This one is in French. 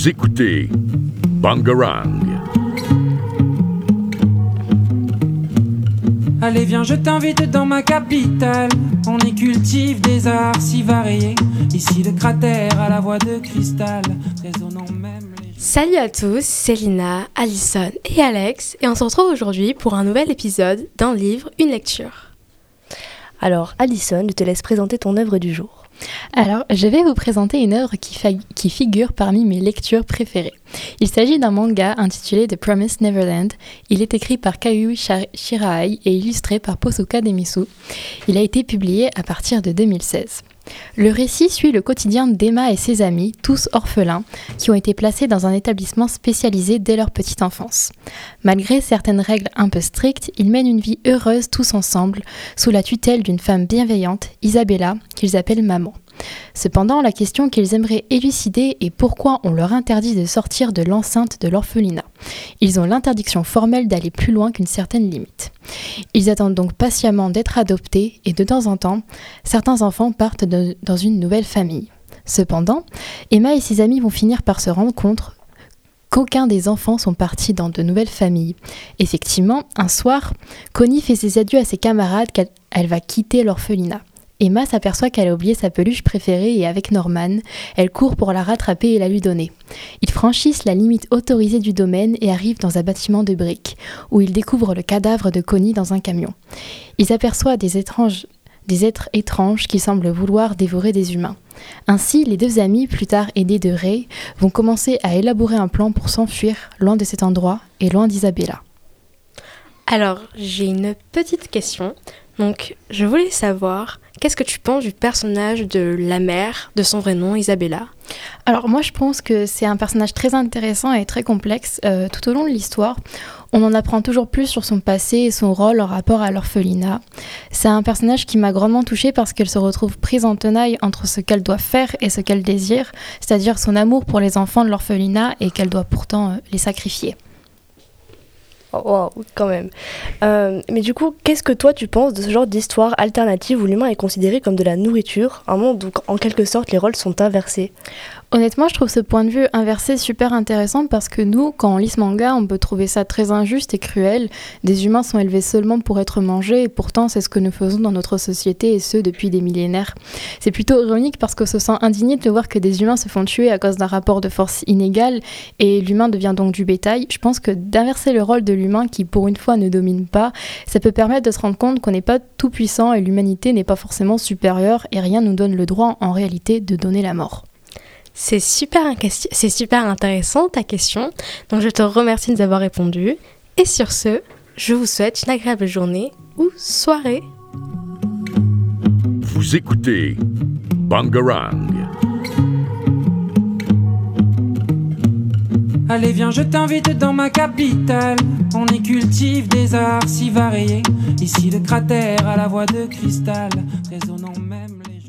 Vous écoutez Bangarang. Allez viens je t'invite dans ma capitale On y cultive des arts si variés Ici le cratère à la voix de cristal Résonnant même les... Salut à tous, c'est Lina, Alison et Alex et on se retrouve aujourd'hui pour un nouvel épisode d'un livre, une lecture. Alors Alison, je te laisse présenter ton œuvre du jour. Alors, je vais vous présenter une œuvre qui, figure parmi mes lectures préférées. Il s'agit d'un manga intitulé The Promised Neverland. Il est écrit par Kayu Shirahai et illustré par Posuka Demisu. Il a été publié à partir de 2016. Le récit suit le quotidien d'Emma et ses amis, tous orphelins, qui ont été placés dans un établissement spécialisé dès leur petite enfance. Malgré certaines règles un peu strictes, ils mènent une vie heureuse tous ensemble, sous la tutelle d'une femme bienveillante, Isabella, qu'ils appellent maman. Cependant, la question qu'ils aimeraient élucider est pourquoi on leur interdit de sortir de l'enceinte de l'orphelinat. Ils ont l'interdiction formelle d'aller plus loin qu'une certaine limite. Ils attendent donc patiemment d'être adoptés et de temps en temps, certains enfants partent dans une nouvelle famille. Cependant, Emma et ses amis vont finir par se rendre compte qu'aucun des enfants sont partis dans de nouvelles familles. Effectivement, un soir, Connie fait ses adieux à ses camarades qu'elle va quitter l'orphelinat. Emma s'aperçoit qu'elle a oublié sa peluche préférée et avec Norman, elle court pour la rattraper et la lui donner. Ils franchissent la limite autorisée du domaine et arrivent dans un bâtiment de briques, où ils découvrent le cadavre de Connie dans un camion. Ils aperçoivent des êtres étranges qui semblent vouloir dévorer des humains. Ainsi, les deux amis, plus tard aidés de Ray, vont commencer à élaborer un plan pour s'enfuir loin de cet endroit et loin d'Isabella. Alors, j'ai une petite question. Donc, je voulais savoir, qu'est-ce que tu penses du personnage de la mère, de son vrai nom, Isabella? Alors, moi, je pense que c'est un personnage très intéressant et très complexe. Euh, tout au long de l'histoire, on en apprend toujours plus sur son passé et son rôle en rapport à l'orphelinat. C'est un personnage qui m'a grandement touchée parce qu'elle se retrouve prise en tenaille entre ce qu'elle doit faire et ce qu'elle désire, c'est-à-dire son amour pour les enfants de l'orphelinat et qu'elle doit pourtant euh, les sacrifier. Wow, quand même. Euh, mais du coup, qu'est-ce que toi tu penses de ce genre d'histoire alternative où l'humain est considéré comme de la nourriture, un monde où en quelque sorte les rôles sont inversés Honnêtement, je trouve ce point de vue inversé super intéressant parce que nous, quand on lit ce manga, on peut trouver ça très injuste et cruel. Des humains sont élevés seulement pour être mangés et pourtant c'est ce que nous faisons dans notre société et ce depuis des millénaires. C'est plutôt ironique parce qu'on se sent indigné de voir que des humains se font tuer à cause d'un rapport de force inégal et l'humain devient donc du bétail. Je pense que d'inverser le rôle de l'humain qui pour une fois ne domine pas, ça peut permettre de se rendre compte qu'on n'est pas tout puissant et l'humanité n'est pas forcément supérieure et rien nous donne le droit en réalité de donner la mort. C'est super, c'est super intéressant ta question, donc je te remercie de nous avoir répondu. Et sur ce, je vous souhaite une agréable journée ou soirée. Vous écoutez Bangarang. Allez viens je t'invite dans ma capitale. On y cultive des arts si variés. Ici le cratère à la voix de cristal. Résonnant même les